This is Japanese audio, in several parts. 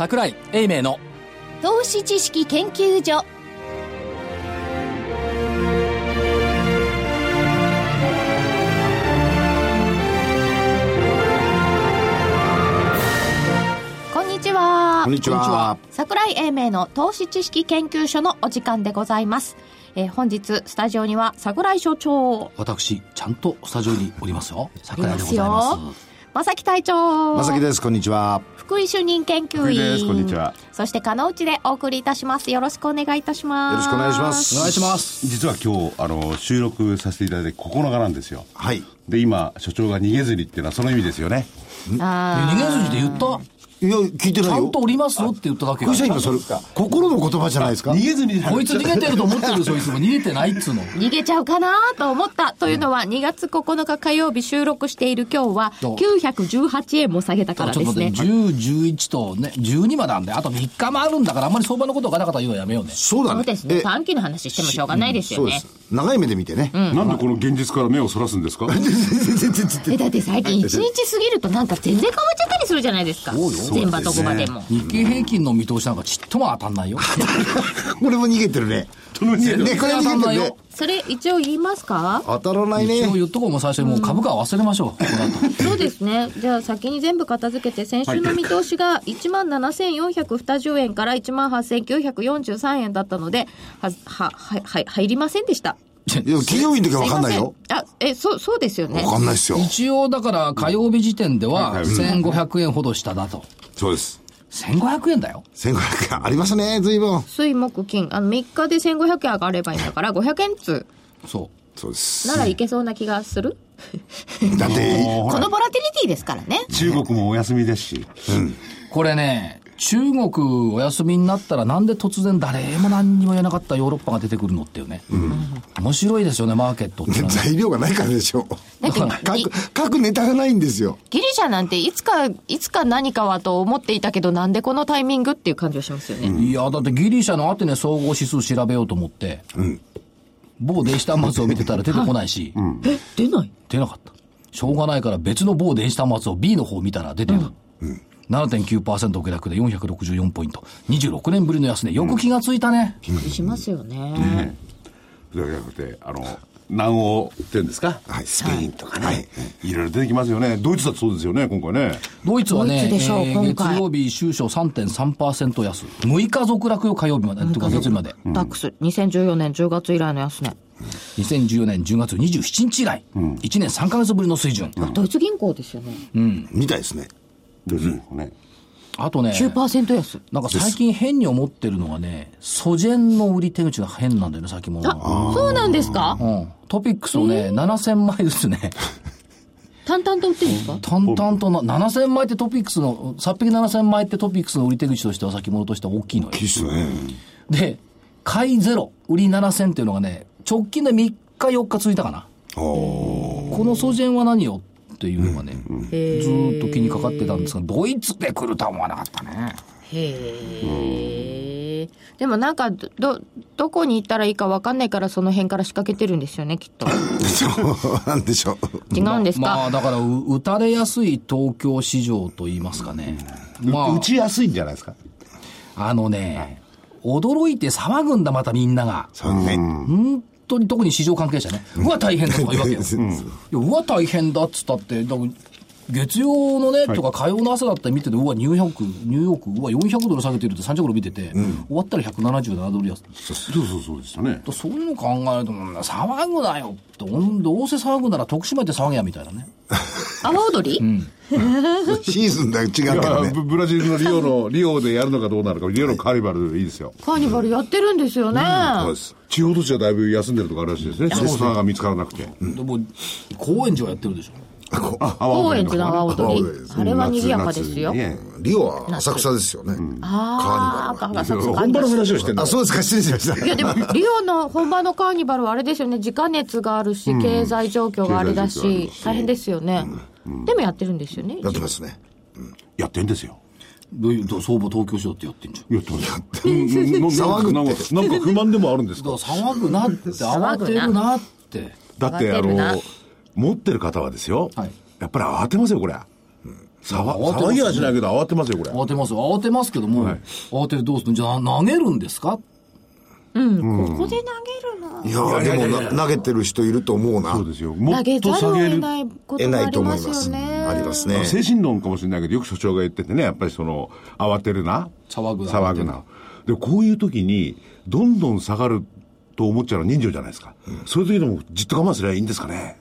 桜井英明の。投資知識研究所。こんにちは。こんにちは。桜井英明の投資知識研究所のお時間でございます、えー本日スタジオには桜井所長。私ちゃんとスタジオにおりますよ。い桜井でます。ございますよ正木隊長。まさきです。こんにちは。福井主任研究福井です員こんにちは。そして加納内でお送りいたします。よろしくお願いいたします。よろしくお願いします。お願いします。実は今日あの収録させていただいて9日なんですよ。はい。で今所長が逃げずにっていうのはその意味ですよね。あ逃げ筋で言ったいや、聞いてないよ。ちゃんとおりますよって言っただけこれじゃ今それ、心の言葉じゃないですか？逃げずにこいつ逃げてると思ってるでしょいつも逃げてないっつうのー逃げちゃうかなと思ったというのは2月9日火曜日収録している今日はそう918円も下げたからですねちょっとね、10、11とね、12までなんで、あと3日もあるんだから、あんまり相場のことをガタガタ言うのやめようね。そうだね。そうですねえ短期の話してもしょうがないですよねそうです。長い目で見てね。なんでこの現実から目をそらすんですか？えだって最近1日過ぎるとなんか全然変わっちゃったりするじゃないですか全場どこ場でも日経平均の見通しなんかちっとも当たんないよ。これも逃げてるね。全ね、これ然当たんないよ逃げてるね。。それ一応言いますか？当たらないね一。応言っとこうも最初にもう株価は忘れましょう。この後そうですね。じゃあ先に全部片付けて、先週の見通しが1万7420円から1万8943円だったので、は、は、は、は入りませんでした。いや、金曜日の時は分かんないよ。あ、え、そう、そうですよね。分かんないっすよ。一応だから火曜日時点でははい1500円ほど下だと。そうです。1500円だよ。1500円ありますね、随分。水木金。あの、3日で1500円上がればいいんだから、500円通そそうです。ならいけそうな気がする？だって、このボラティリティですからね。中国もお休みですしう。これね、中国お休みになったらなんで突然誰も何にも言えなかったヨーロッパが出てくるのっていうね。面白いですよね、マーケットってね。材料がないからでしょ。だって書く、書くネタがないんですよ。ギリシャなんていつか、いつか何かはと思っていたけど、なんでこのタイミングっていう感じがしますよね。いや、だってギリシャのアテネ総合指数調べようと思って、某電子端末を見てたら出てこないし、え、出ない？出なかった。しょうがないから別の某電子端末を B の方を見たら出てた。7.9%下落で464ポイント。26年ぶりの安値。よく気がついたね。しますよね。それじゃなくてあの南欧っていうんですか？はい、スペインとかね。いろいろ出てきますよねドイツだってそうですよね今回ねドイツはね、えー月曜日終初3.3%安。6日続落よ、火曜日まで。とか月曜日まで。ダックス、2014年10月以来の安値。2014年10月27日以来、1年3ヶ月ぶりの水準。ドイツ銀行ですよね。みたいですね。ドイツもねあとね、9%安。なんか最近変に思ってるのがね、ソジェンの売り手口が変なんだよね、先物は。あ、そうなんですか？うん。トピックスをね、7000枚ずつね、淡々と売ってるんですか？淡々とな、7000枚ってトピックスの、さっぴき7000枚ってトピックスの売り手口としては先物としては大きいのよいい。っすね。で、買いゼロ、売り7000っていうのがね、直近で3日4日続いたかな。このソジェンは何よ？っていうのがね、へずーっと気にかかってたんですが、ドイツで来るとは思わなかったね。へえ。でもなんか、ど、どこに行ったらいいか分かんないからその辺から仕掛けてるんですよね、きっと。そうなんでしょう。違うんですか、まあ、だからう、打たれやすい東京市場と言いますかね。まあ打、ちやすいんじゃないですか？あのね、驚いて騒ぐんだ、またみんなが。そうね。本当に特に市場関係者ね。うわ、大変だとか言うわけよ。うんいやうわ、大変だっつったって、月曜のね、とか火曜の朝だったら見てて、うわ、ニューヨーク、ニューヨーク、うわ、400ドル下げてるって30頃見てて、終わったら177ドル安。そうそうそうでしたねだそういうの考えると、うん騒ぐなよって、どうせ騒ぐなら徳島で騒げやみたいなね。阿波踊り、シーズンだけ違ういからね。やブブラジルのリオのリオでやるのかどうなるかリオのカーニバルいいですよカーニバルやってるんですよね。そうです。地方都市はだいぶ休んでるとかあるらしいですね。スポンサーが見つからなくて。でも、高円寺はやってるでしょ。高円寺の阿波踊り。あれは賑やかですよ。ねリオは浅草ですよね。ああ、カーニあ、そうそう本場の話をしてんだ。あ、そうですか、失礼しました。いやでも、リオの本場のカーニバルはあれですよね、時間熱があるし、経済状況があれだし大変ですよね。でもやってるんですよね。やってますね。やってんですよどういう、相場東京市場ってやってんじゃん。やってます騒ぐなんかなんか不満でもあるんですだか騒ぐなって、慌てるなって。だってあの持ってる方はですよ、はい。やっぱり慌てますよこれ。は騒慌てます騒ぎはしないけど慌てますよ、これ。慌てます。よ。慌てますけども、はい。慌ててどうするんじゃあ投げるんですか？うん、ここで投げるの。いやでもな投げてる人いると思うな。そうですよ。も投げっとざるを得下げる。ないこと思いますね。ありますね。精神論かもしれないけど、よく所長が言っててね、やっぱりその、慌てるな。騒ぐな騒ぐな。で、こういう時に、どんどん下がると思っちゃうのは人情じゃないですか。そういう時でもじっと我慢すればいいんですかね。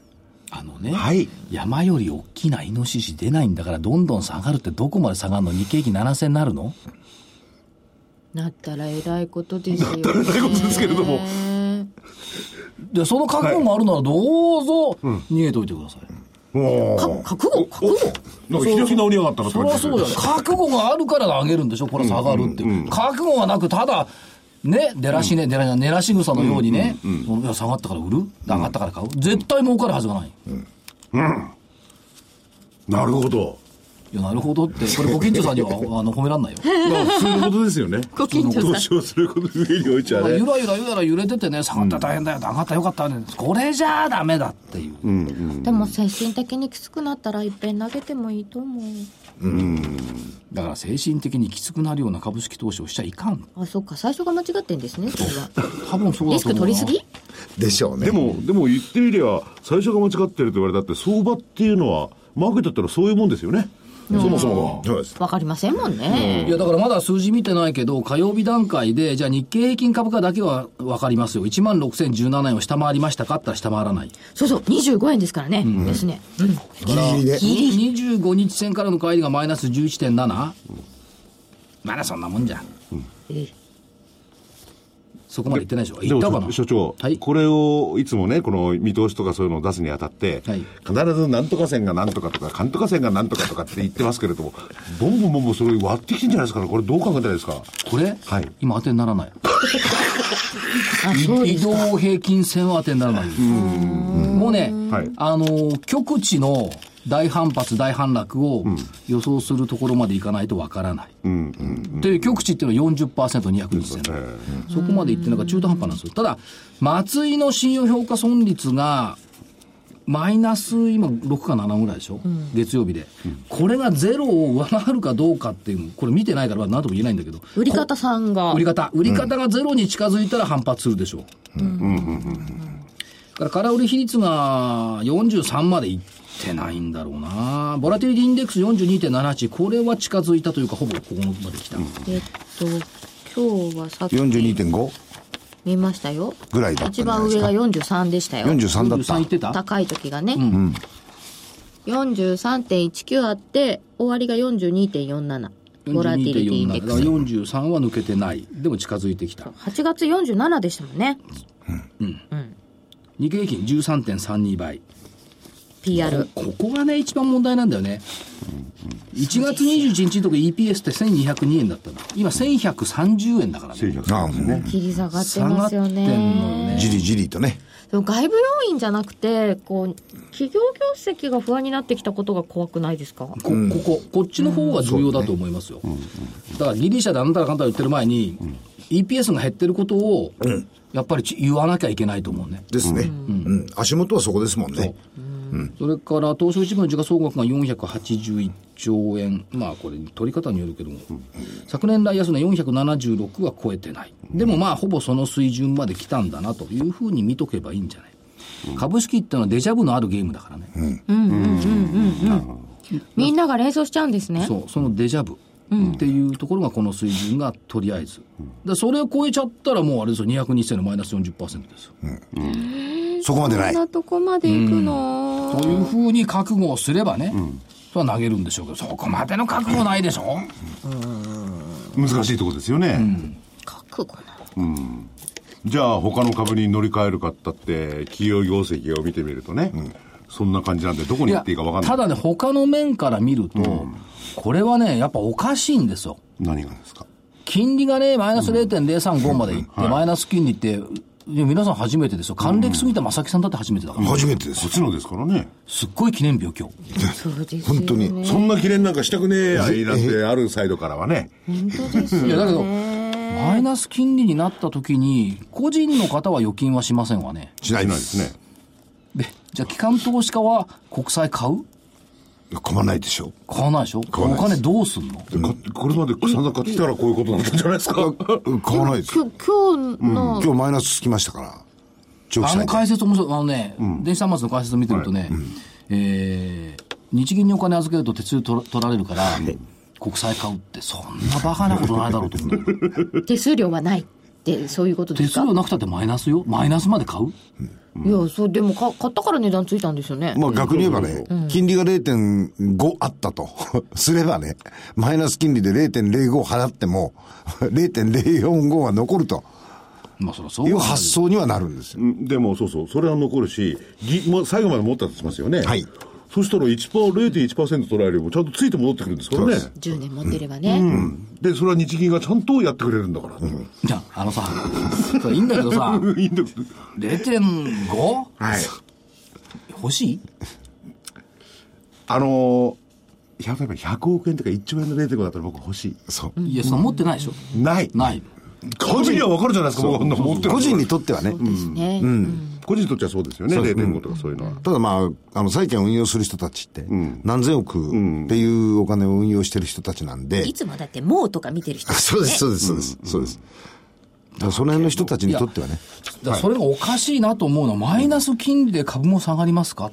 あのね、はい山より大きなイノシシ出ないんだから、どんどん下がるってどこまで下がるの？日経平均7000になるの？なったらえらいことですよ、ね。なったらえらいことですけれども。で、その覚悟があるならどうぞ逃げといてください。か覚悟？覚悟？なんか開き直りやがったなそりゃそうだよ。覚悟があるから投げるんでしょこれ下がるって。覚悟がなく、ただ、ね、出らしね、出らしね、寝らし草のようにね、いや下がったから売る？上がったから買う？絶対儲かるはずがない。なるほど。いや、なるほどって、これご近所さんには あの褒めらんないよ。まあ、普通のことですよね。ご近所さん投資をすること上においちゃねゆ。らゆらゆら揺れててね、下がったら大変だよ、上がったらよかったね。これじゃあダメだっていう。でも精神的にきつくなったらいっぺん投げてもいいと思う。だから精神的にきつくなるような株式投資をしちゃいかん。あ、そっか、最初が間違ってんですね、それは。多分そうだリスク取りすぎ？でしょうね。でも、でも言ってみれば、最初が間違ってると言われたって、相場っていうのは、マーケットってのはそういうもんですよね。そもそもそうです。わかりませんもんね。いや、だからまだ数字見てないけど、火曜日段階で、じゃあ日経平均株価だけは分かりますよ。1万6017円を下回りましたかって言ったら下回らない。そうそう、25円ですからね。ですね。うん。ギリギリで。25日線からの帰りがマイナス 11.7? まだそんなもんじゃん。ええそこまで言ってないでしょ。でも言ったかな所長、はい。これをいつもね、この見通しとかそういうのを出すにあたって、はい必ずなんとか線がなんとかとか、かんとか線がなんとかとかって言ってますけれども、ボンボンボンボンそれ割ってきてんじゃないですかね。これどう考えたらいいですか？これ、はい今当てにならない。移ですか。動平均線は当てにならない。もうね、はいあの、極地の大反発、大反落を予想するところまでいかないとわからない。うんうん。で、極地っていうのは40%、200日線。そこまでいってなんか中途半端なんですよ。ただ、松井の信用評価損率が、マイナス今6か7ぐらいでしょ、月曜日で、これがゼロを上回るかどうかっていうのこれ見てないから何とも言えないんだけど。売り方さんが。売り方。売り方がゼロに近づいたら反発するでしょ。う、だから空売り比率が43までいってないんだろうな。ボラティリティインデックス42.78これは近づいたというかほぼここまで来た、えっと、今日はさっき42.5見ましたよ。ぐらいだった一番上が43でしたよ。43だっ43た言ってた？高い時がね。43.19あって、終わりが42.47。ボラティリティインデックス。43は抜けてない。でも近づいてきた。8月47でしたもんね。日経平均13.32倍 PR。ここがね一番問題なんだよね。1月21日のとこ EPS って1202円だったの。今1130円だからね。1100ああ、もう、切り下がって下がってますよんのよね。ねじりじりとね。でも外部要因じゃなくて、こう、企業業績が不安になってきたことが怖くないですか？ここここっちの方が重要だと思いますよ、だからギリシャであなたがかんたら言ってる前に、EPS が減ってることをやっぱりち言わなきゃいけないと思うね。ですね。うん。足元はそこですもんね。それから東証一部の時価総額が481兆円、まあこれ、取り方によるけども、昨年来安値476は超えてない、でもまあ、ほぼその水準まで来たんだなというふうに見とけばいいんじゃない、株式っていうのはデジャブのあるゲームだからね、みんなが連想しちゃうんですね。そう、そのデジャブ。っていうところがこの水準がとりあえず。でそれを超えちゃったらもうあれですよ、200日線のマイナス40%です。よ。そこまでない。こん。なとこまで行くの、というふうに覚悟をすればね、それは投げるんでしょうけど、そこまでの覚悟ないでしょ？難しいところですよね。覚悟なの。じゃあ他の株に乗り換えるかったって、企業業績を見てみるとね、そんな感じなんで、どこに行っていいか分かんない。ただね、他の面から見ると、これはね、やっぱおかしいんですよ。何がですか？金利がね、マイナス0.035までいって、マイナス金利って、いや皆さん初めてですよ。還暦過ぎた正木さんだって初めてだから。初めてですこっ。ちのですからね。すっごい記念日よ、今日。そうですよね。本当に。そんな記念なんかしたくねえやいなんて、あるサイドからはね。本当ですよね。いや、だけど、マイナス金利になった時に、個人の方は預金はしませんわね。しないでないですすね。。で、じゃあ、機関投資家は国債買う？買わないでしょ。買わないでしょ？おわないです。金どうすんの？これまで散々買ってきたらこういうことになったんじゃないですか？買わないです今日の、今日マイナスつきましたから。あの解説面白い。あのね、電子端末の解説を見てるとね、えー日銀にお金預けると手数料取ら取られるから、国債買うってそんなバカなことないだろうと。思 う。手数料はないって、そういうことですか？手数料なくたってマイナスよ。マイナスまで買ういや、そう、でもか、買ったから値段ついたんですよね。まあ逆に言えばね、金利が0.5あったと すればね、マイナス金利で0.05払っても、0.045は残るとまあそりゃそういう発想にはなるんですよ。うんでもそうそう、それは残るし、ぎもう最後まで持ったとしますよね。はい。そしたら1%、0.1%取られればちゃんとついて戻ってくるんですからね。10年持ってればね。で、それは日銀がちゃんとやってくれるんだから。じゃあ、あのさ、いいんだけどさ、いいんだけど 0.5? はい。欲しい？あのー、例えば100億円とか1兆円の0.5だったら僕欲しい。そう。いや、その持ってないでしょ。ない。ない。個人には分かるじゃないですか、僕こんな持ってる個人にとってはね。ね。個人にとってはそうですよね、0.5とかそういうのは。ただまあ、あの、債券を運用する人たちって、何千億っていうお金を運用してる人たちなんで、いつもだって、もうとか見てる人あ そうです、そうです、そうです、そうです。だからその辺の人たちにとってはね、それがおかしいなと思うのは、マイナス金利で株も下がりますか？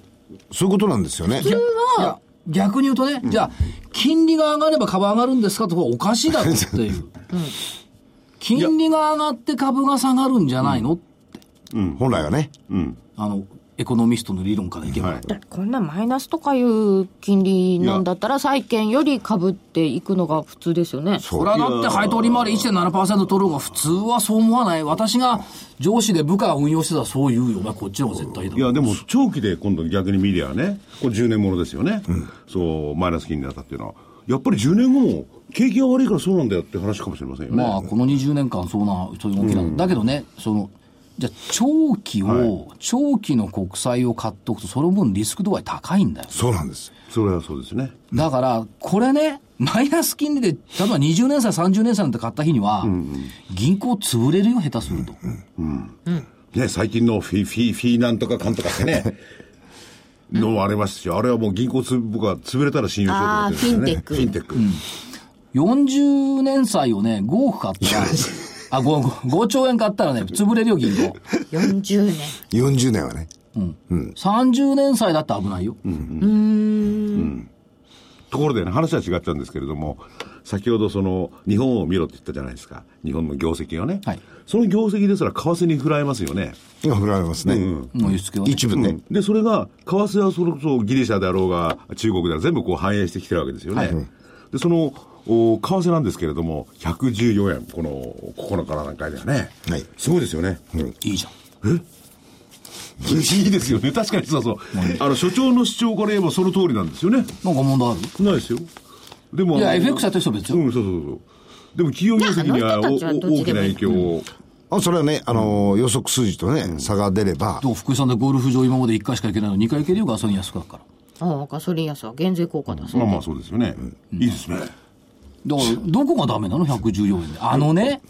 そういうことなんですよね。いや、逆に言うとね、じゃあ、金利が上がれば株上がるんですかとかおかしいだろっていう。金利が上がって株が下がるんじゃないの？本来はね。あの、エコノミストの理論からいけば。はいこんなマイナスとかいう金利なんだったら、債券より株っていくのが普通ですよね。それはだって配当利回り1.7%取る方が普通はそう思わない。私が上司で部下が運用してたらそう言うよ。お前こっちの方が絶対だろ。いや、でも長期で今度逆に見りゃね、これ10年ものですよね。そう、マイナス金利だったっていうのは。やっぱり10年後も景気が悪いからそうなんだよって話かもしれませんよね。まあ、この20年間、そうな、そういう動きなんだ。だけどね、その、じゃあ長期を、長期の国債を買っておくと、その分リスク度合い高いんだよ。そうなんです。それはそうですね。だから、これね、マイナス金利で、例えば20年債、30年債なんて買った日には、銀行潰れるよ、下手すると。ね、最近のフィ、フィ、フィなんとかかんとかってね、のもありますし、あれはもう銀行つ、僕は潰れたら信用しようと思ってるんですよね。あーフフィンテック。40年債をね、5億買ったら、あ、5, 5兆円買ったらね、潰れるよ、銀行。40年。40年はね。30年債だって危ないよ。ところでね、話は違っちゃうんですけれども、先ほどその、日本を見ろって言ったじゃないですか。日本の業績をね。はいその業績ですら為替に振られますよね。今振られますね。もう輸出系はね。一部ね。で、それが、為替はそれこそギリシャであろうが、中国であろうが全部こう反映してきてるわけですよね。で、その、お為替なんですけれども、114円、この9日の段階ではね。はいすごいですよね。いいじゃん。いいですよね。確かにそうそう。あの、所長の主張から言えばその通りなんですよね。なんか問題ある？ないですよ。でも、いや、FX やってる人は別よ。うん、そうそうそう。でも企業業績には大きな影響を。あそれはね、あの、予測数字とね、差が出れば、どう福井さんでゴルフ場今まで1回しか行けないのに2回行けるよ、ガソリン安くなるから。ああ、ガソリン安は減税効果だそうでまあまあそうですよね。いいですね。だから、どこがダメなの ?114 円で。あのね、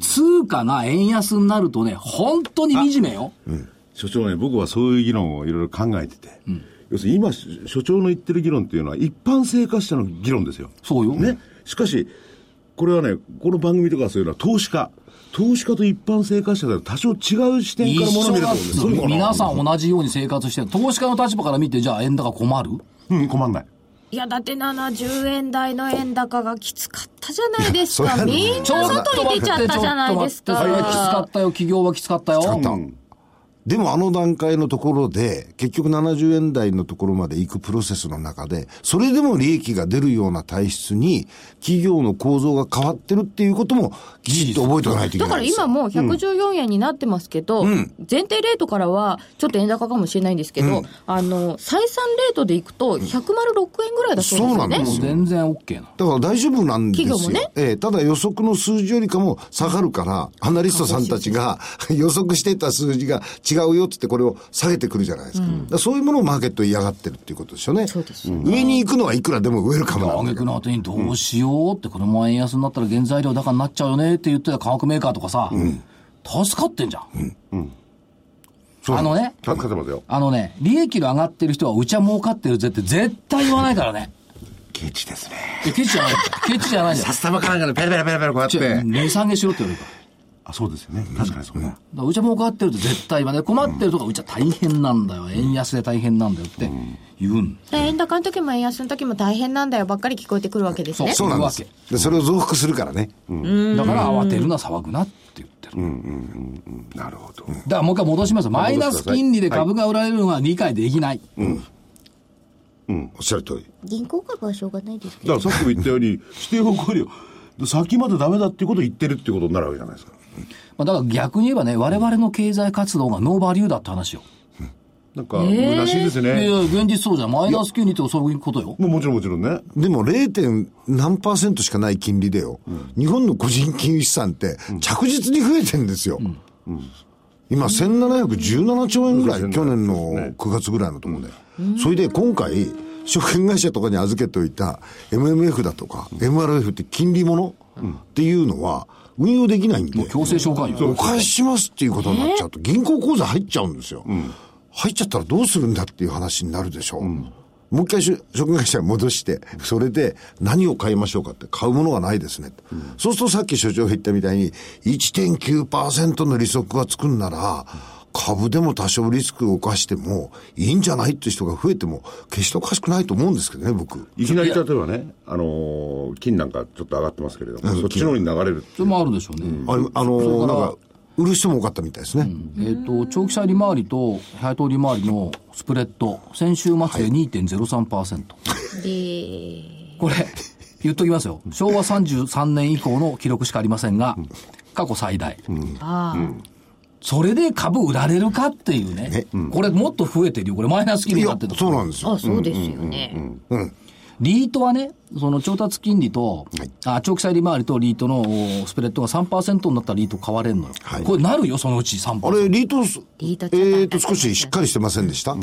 通貨が円安になるとね、本当に惨めよ。所長ね、僕はそういう議論をいろいろ考えてて。要するに今、所長の言ってる議論っていうのは一般生活者の議論ですよ。そうよ。ね。しかし、これはね、この番組とかそういうのは投資家。投資家と一般生活者では多少違う視点から一ものを見ると緒だっつうの思うんですよ。皆さん同じように生活してる。投資家の立場から見て、じゃあ円高困る？うん、困んない。いや、だって70円台の円高がきつかったじゃないですか。みんな外に出ちゃったじゃないですちょっと待ってそれはきつかかっ。たよ。企業はきつかったよ。かったうんでもあの段階のところで、結局70円台のところまで行くプロセスの中で、それでも利益が出るような体質に、企業の構造が変わってるっていうことも、きちっと覚えておかないといけだからないですよ。今もう114円になってますけど、前提レートからはちょっと円高かもしれないんですけど、あの、採算レートでいくと106円ぐらいだそうですよね。そうなんですよ全然 OK な。だから大丈夫なんですよ。企業もねええただ予測の数字よりかも下がるから、アナリストさんたちが予測してた数字が違うよってってこれを下げてくるじゃないですか。だからそういうものをマーケット嫌がってるっていうことですよね。そうですよ上に行くのはいくらでもウェルカムなん挙だけど。句の後にどうしようって、これも円安になったら原材料高になっちゃうよねって言ってた化学メーカーとかさ、助かってんじゃん。あのね、助かってますよ。あのね、利益の上がってる人はうちは儲かってるぜって絶対言わないからね。ケチですね。ケチじゃない。ケチじゃないじゃん札。束かなんかでペラペラペラペラこうやっ違うて。値下げしろって言われるから。あ、そうですよね。確かにそうだ。だからうちは儲かってるって絶対言わない。困ってるとかうちは大変なんだよ。円安で大変なんだよって言うん。で円高の時も円安の時も大変なんだよばっかり聞こえてくるわけですね。そうなんですでそれを増幅するからね、だから慌てるな、騒ぐなって言ってる。なるほど。だからもう一回戻します。マイナス金利で株が売られるのが理解できない。おっしゃる通り銀行株はしょうがないですけだからさっきも言ったように、指定報告料、先までダメだっていうことを言ってるっていうことになるわけじゃないですか。まあだから逆に言えばね、我々の経済活動がノーバリューだって話よ。なんか、虚しいですいやいね。や、現実そうじゃん。マイナス金利ってそういうことよ。もうもちろんもちろんね。でも 0. 何パーセントしかない金利でよ、日本の個人金融資産って着実に増えてんですよ。今、1717兆円ぐらい、うん去年の9月ぐらいのところで。それで今回、証券会社とかに預けておいた MMF だとか、MRF って金利ものっていうのは、運用できないんで、強制償還よ。お返ししますっていうことになっちゃうと、銀行口座入っちゃうんですよ。入っちゃったらどうするんだっていう話になるでしょう。もう一回し証券会社に戻して、それで何を買いましょうかって、買うものがないですね。そうするとさっき所長が言ったみたいに、1.9%の利息がつくんなら、株でも多少リスクを犯してもいいんじゃないって人が増えても、決しておかしくないと思うんですけどね、僕。いきなり例えばね、あのー金なんかちょっと上がってますけれども、そっちの方に流れるってそれもあるでしょうね。あれあのそれからなんか、売る人も多かったみたいですね。えっ、と、長期債利回りと配当利回りのスプレッド、先週末で2.03%。で、これ、言っときますよ。昭和33年以降の記録しかありませんが、過去最大。ああ、それで株売られるかっていうね。これもっと増えてるよ。これマイナス金利になってる、そうなんですよ。あそうですよね。リートはね、その調達金利と、あ長期債利回りとリートのおスプレッドが3%になったらリート買われるのよ。はいこれなるよ、そのうち3%。あれ、リートス、リートちょっとえーと、少ししっかりしてませんでした、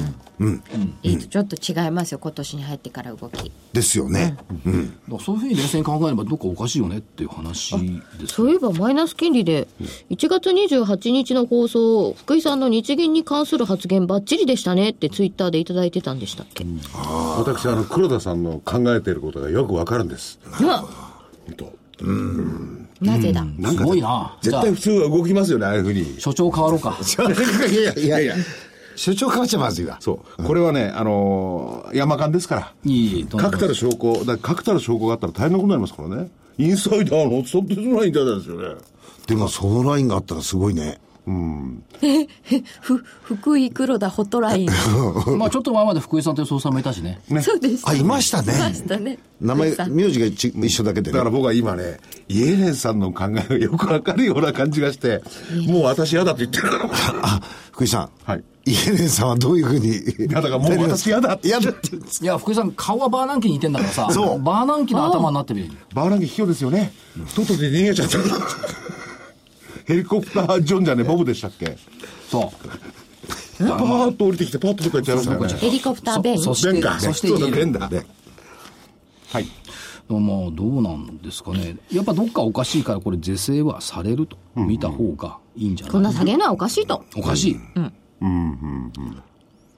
リートちょっと違いますよ今年に入ってから動き。ですよね。うん。だからそういうふうに冷静に考えればどっかおかしいよねっていう話です。そういえばマイナス金利で、1月28日の放送、福井さんの日銀に関する発言ばっちりでしたねってツイッターでいただいてたんでしたっけ、私、あの、黒田さんの考えていることがよくわかるんです。うわ本当なぜだ、すごいな。絶対、普通は動きますよね、ああいうふうに。所長変わろうか。いやいやいや、所長変わっちゃまずいわ。そう。これはね、あのー山間ですから。いい確たる証拠、だ確たる証拠があったら大変なことになりますからね。インサイダーのそっとないんだですよね。でも、そのラインがあったらすごいね。ふ、福井黒田ホットライン。まあちょっと前まで福井さんという総裁もいたしね。そうです。あ、いましたねい。ましたね。名前福井さ、ん名字が一一緒だけでねだから僕は今ね、イエレンさんの考えがよくわかるような感じがして、もう私嫌だって言ってるから。あ、福井さん。はい。イエレンさんはどういうふうに？いやだからもう私嫌だって嫌だって言うんです。いや、福井さん、顔はバーナンキに似てんだからさ、そうバーナンキの頭になってるよ。バーナンキ卑怯ですよね。とっとと逃げちゃった。ヘリコプタージョンじゃね、ボブでしたっけ？そう。パーッと降りてきて、パッとどっか行っちゃいましたよね。ヘリコプターベン。そして、ベンか。そしてそうだ。はい。まあ、どうなんですかね。やっぱどっかおかしいから、これ是正はされると見た方がいいんじゃない、こんな下げるのはおかしいと。おかしい。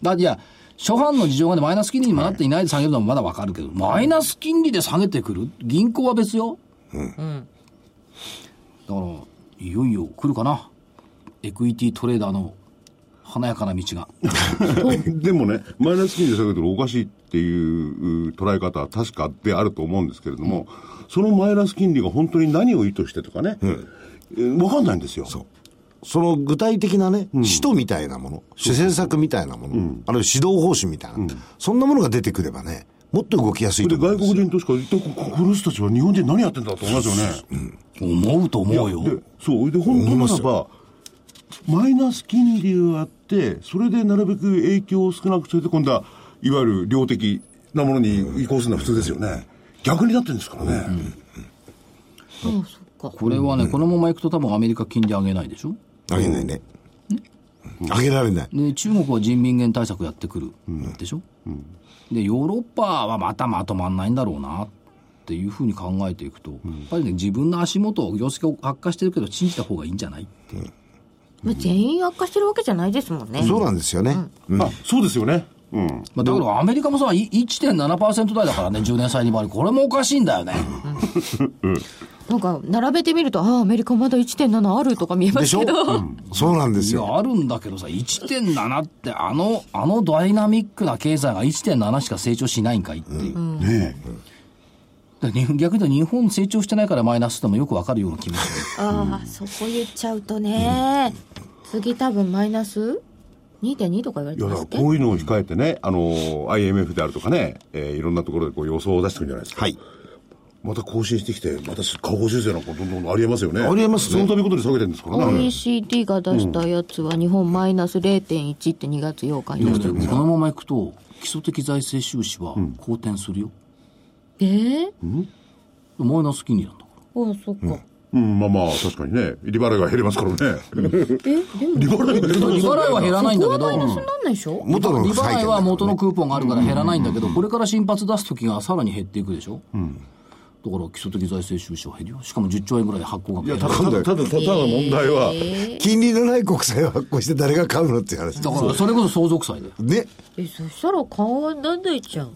だいや、初版の事情がね、マイナス金利にもなっていないで下げるのはまだわかるけど、マイナス金利で下げてくる？銀行は別よ。だから、いよいよ来るかな？エクイティトレーダーの華やかな道が。でもね、マイナス金利で下げてるおかしいっていうう捉え方は確かであると思うんですけれども、そのマイナス金利が本当に何を意図してとかね、えーわかんないんですよ。その具体的なね、使途みたいなもの、主政策みたいなもの、あるいは指導方針みたいな、そんなものが出てくればね、もっと動きやすいとで思うんですよ。外国人としか一体ここの人たちは日本人何やってんだと思いますよね。思うと思うよ。でそうで本当ならばマイナス金利をあってそれでなるべく影響を少なくそれで今度はいわゆる量的なものに移行するのは普通ですよね逆になってるんですからね、ああ、そっか。これはね、このままいくと多分アメリカ金利上げないでしょ？あげないね。あげられない。で、中国は人民元対策やってくるでしょ、で、ヨーロッパはまたまとまんないんだろうなっていうふうに考えていくと、やっぱりね、自分の足元、業績を悪化してるけど信じた方がいいんじゃない？っていう。まあ全員悪化してるわけじゃないですもんね。そうなんですよね。うんあ、そうですよね。うん。まあ、だけどアメリカもさ、い1.7%台だからね、10年債利回り。これもおかしいんだよね。なんか、並べてみると、ああ、アメリカまだ1.7あるとか見えまですしょ、けど。うんそうなんですいよ。や、あるんだけどさ、1.7って、あの、あのダイナミックな経済が1.7しか成長しないんかいっていう。ねだから日本逆に言うと日本成長してないからマイナスってのもよくわかるような気もする。ああ、そこ言っちゃうとね。次多分マイナス ?2.2 とか言われいや、てますっけ？だからこういうのを控えてね、あの、IMF であるとかね、えーいろんなところでこう予想を出してくるんじゃないですか。はい。また更新してきて、また下方修正なんかどんどんありえますよね。ありえますね。その度ごとに下げてるんですからね。OECD が出したやつは日本マイナス0.1って2月8日に出しこのままいくと、基礎的財政収支は好転するよ。えー、マイナス金利なんだから。ああ、そっか。うん、まあまあ、確かにね、利払いが減りますからね。え、でも、利払いが減る利払いは減らないんだけど、マイナスになんないでしょ？元の利払いは元のククーポンがあるから減らないんだけど、これから新発出すときがさらに減っていくでしょ？だから基礎的財政収支は減るよ。しかも10兆円ぐらいで発行がいや、減る。ただ、ただ、ただ、ただの問題は、金利のない国債を発行して誰が買うのっていう話だからそれこそ相続債で。ね。え、そしたら顔はなんないじゃん。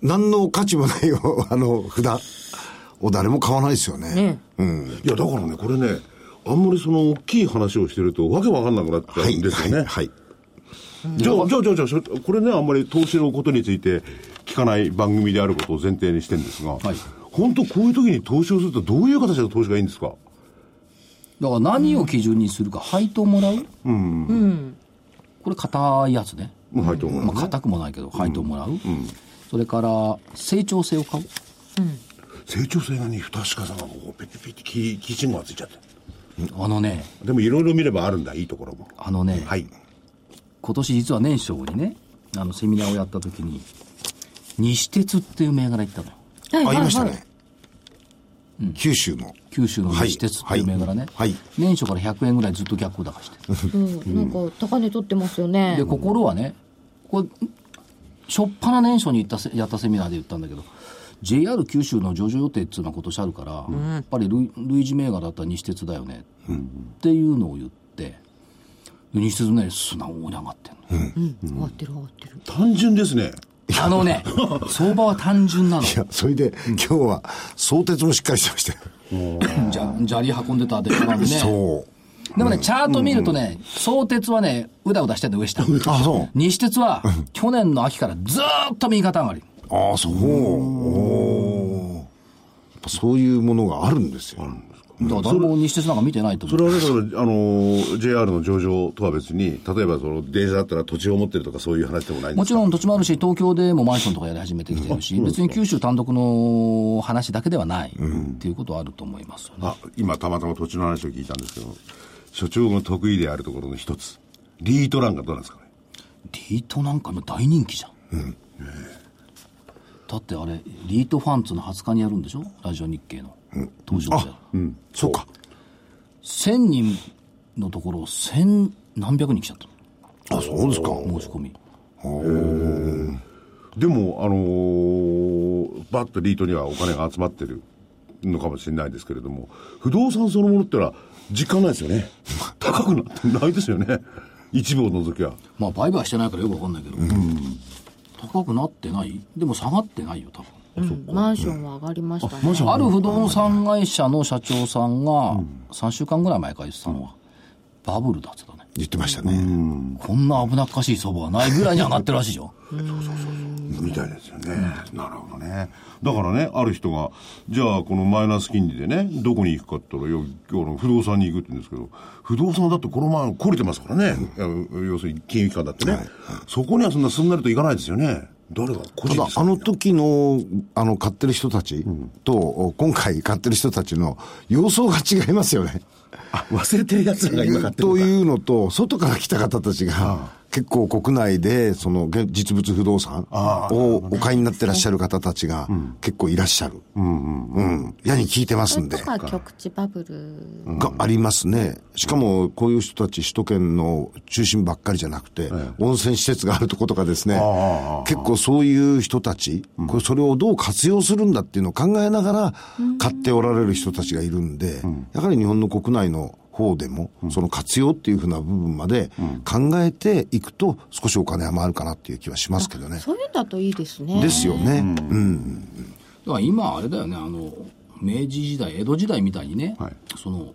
何の価値もないよ、あの、札を誰も買わないですよね。ねうん。いや、だからね、これね、あんまりその大きい話をしてると、わけわかんなくなっちゃはい。うんですよね。はい。はいじゃあ、じゃあ、じゃあ、じゃあこれね、あんまり投資のことについて聞かない番組であることを前提にしてるんですが、はい本当こういう時に投資をするとどういう形で投資がいいんですか？だから何を基準にするか、配当もらう？うん。これ硬いやつね。もう配当もらうまあ硬くもないけど、配当もらう。それから、成長性を買う。成長性がね、不確かさがこう、ペッペッてキーキーチングがついちゃって。あのね、でもいろいろ見ればあるんだ、いいところも。あのね、はい。今年実は年初にね、あのセミナーをやった時に、西鉄っていう銘柄行ったのよ。はいありましたね。九州の。九州の西鉄っていう銘柄ね。はいはい年初から100円ぐらいずっと逆高してる。うん、なんか高値取ってますよねで、。心はね、これ、しょっぱな年初に行ったせやったセミナーで言ったんだけど、JR 九州の上場予定っていうのは今年あるから、やっぱり類類似銘柄だったら西鉄だよね、っていうのを言って、で西鉄ね、素直に上がってんの。うん、上がってる上がってる。単純ですね。あのね、相場は単純なの。いや、それで、今日は、相鉄もしっかりしてましたよ。じゃ、砂利運んでたでしょね。そう。でもね、チャート見るとね、相鉄はね、うだうだしてんの、上下。あ、そう。西鉄は、去年の秋からずーっと右肩上がり。ああ、そう。おーやっぱそういうものがあるんですよ。だから誰も西鉄なんか見てないと思。そうれはだから、あの、JR の上場とは別に、例えばその電車だったら土地を持ってるとかそういう話でもないもちろん土地もあるし、東京でもマンションとかやり始めてきてるし、別に九州単独の話だけではないっていうことはあると思いますよね。あ、今たまたま土地の話を聞いたんですけど、所長が得意であるところの一つ、リートランがどうなんですかね？リートなんかも大人気じゃん。だってあれ、リートファンツの20日にやるんでしょ？ラジオ日経の。東証で。うん。そうか。1000人のところ、千何百人来ちゃったの。あ、そうですか。申し込み。でも、あのーバッとリートにはお金が集まってるのかもしれないですけれども、不動産そのものってのは実感ないですよね。高くなってないですよね。一部を除きは。まあ、売買してないからよくわかんないけど、高くなってない？でも下がってないよ、多分。うん、マンションは上がりましたね。ある不動産会社の社長さんが、3週間ぐらい前から言ってたのは、バブルだって言ってたね。言ってましたね。こんな危なっかしい相場はないぐらいに上がってるらしいよ。みたいですよね。なるほどね。だからね、ある人が、じゃあこのマイナス金利でね、どこに行くかって言ったら、よ今日の不動産に行くって言うんですけど、不動産だってこの前懲りてますからね。要するに金融機関だってね。そこにはそんなすんなりと行かないですよね。誰が個た人です、か？だあの時の、あの、買ってる人たちと、今回買ってる人たちの様相が違いますよね。あ忘れてる奴らが今買ってるというのと、外から来た方たちが、結構国内で、その現実物不動産をお買いになってらっしゃる方たちが結構いらっしゃる。うん。やに聞いてますんでそれと。か局地バブル。がありますね。しかも、こういう人たち、首都圏の中心ばっかりじゃなくて、温泉施設があるとことかですね、結構そういう人たち、これそれをどう活用するんだっていうのを考えながら、買っておられる人たちがいるんで、やはり日本の国内の方でも、その活用っていうふうな部分まで考えていくと、少しお金は回るかなっていう気はしますけどね。そういうんだといいですね。ですよね。うん。だから今あれだよね、あの、明治時代、江戸時代みたいにね、はいその、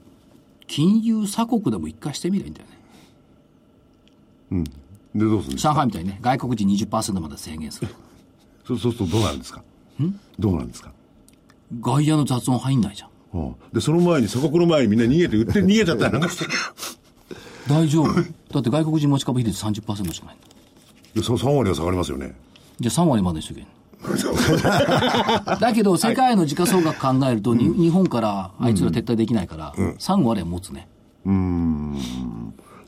金融鎖国でも一回してみりゃいいんだよね。で、どうするんですか？上海みたいにね、外国人20%まで制限する。そうするとどうなるんですか？どうなるんですか？外野の雑音入んないじゃん。うんで、その前に、鎖国の前にみんな逃げて、売って逃げちゃったりなんかして。大丈夫。だって外国人持ち株比率30%しかないんだ。でその3割は下がりますよね。じゃあ3割までにしとけ。だけど、世界の時価総額考えると、に日本からあいつら撤退できないから、3割は持つね。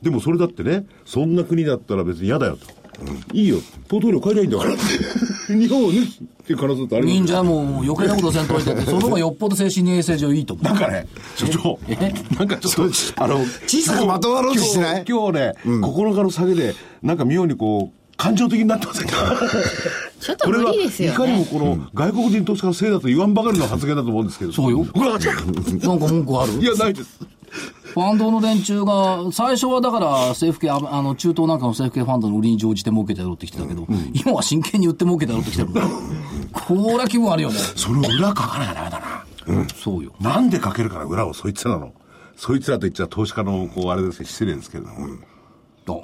でもそれだってね、そんな国だったら別に嫌だよと。いいよ。ポートフォリオ変えりゃいいんだからって。日本をね、っていう可能性ってあるいいんじゃもう余計なことせんといてその方がよっぽど精神衛生上いいと思う。なんかね、所長、なんかちょっと、あの、小さくまとまろうとしない？今日今日ね、9日の下げで、なんか妙にこう、感情的になってませんかちょっと無理ですよこれがいね。かにもこの、外国人投資家のせいだと言わんばかりの発言だと思うんですけど。そうよなんか文句あるいや、ないです。ファンドの連中が、最初はだから政府系、ああの中東なんかの政府系ファンドの売りに乗じて儲けてやろうってきてたけど、今は真剣に売って儲けてやろうってきてる。これは気分あるよね。その裏書かなきゃダメだな。そうよ。なんで書けるかな、裏をそいつらの。そいつらと言っちゃ投資家の、こう、あれですね、失礼ですけれども。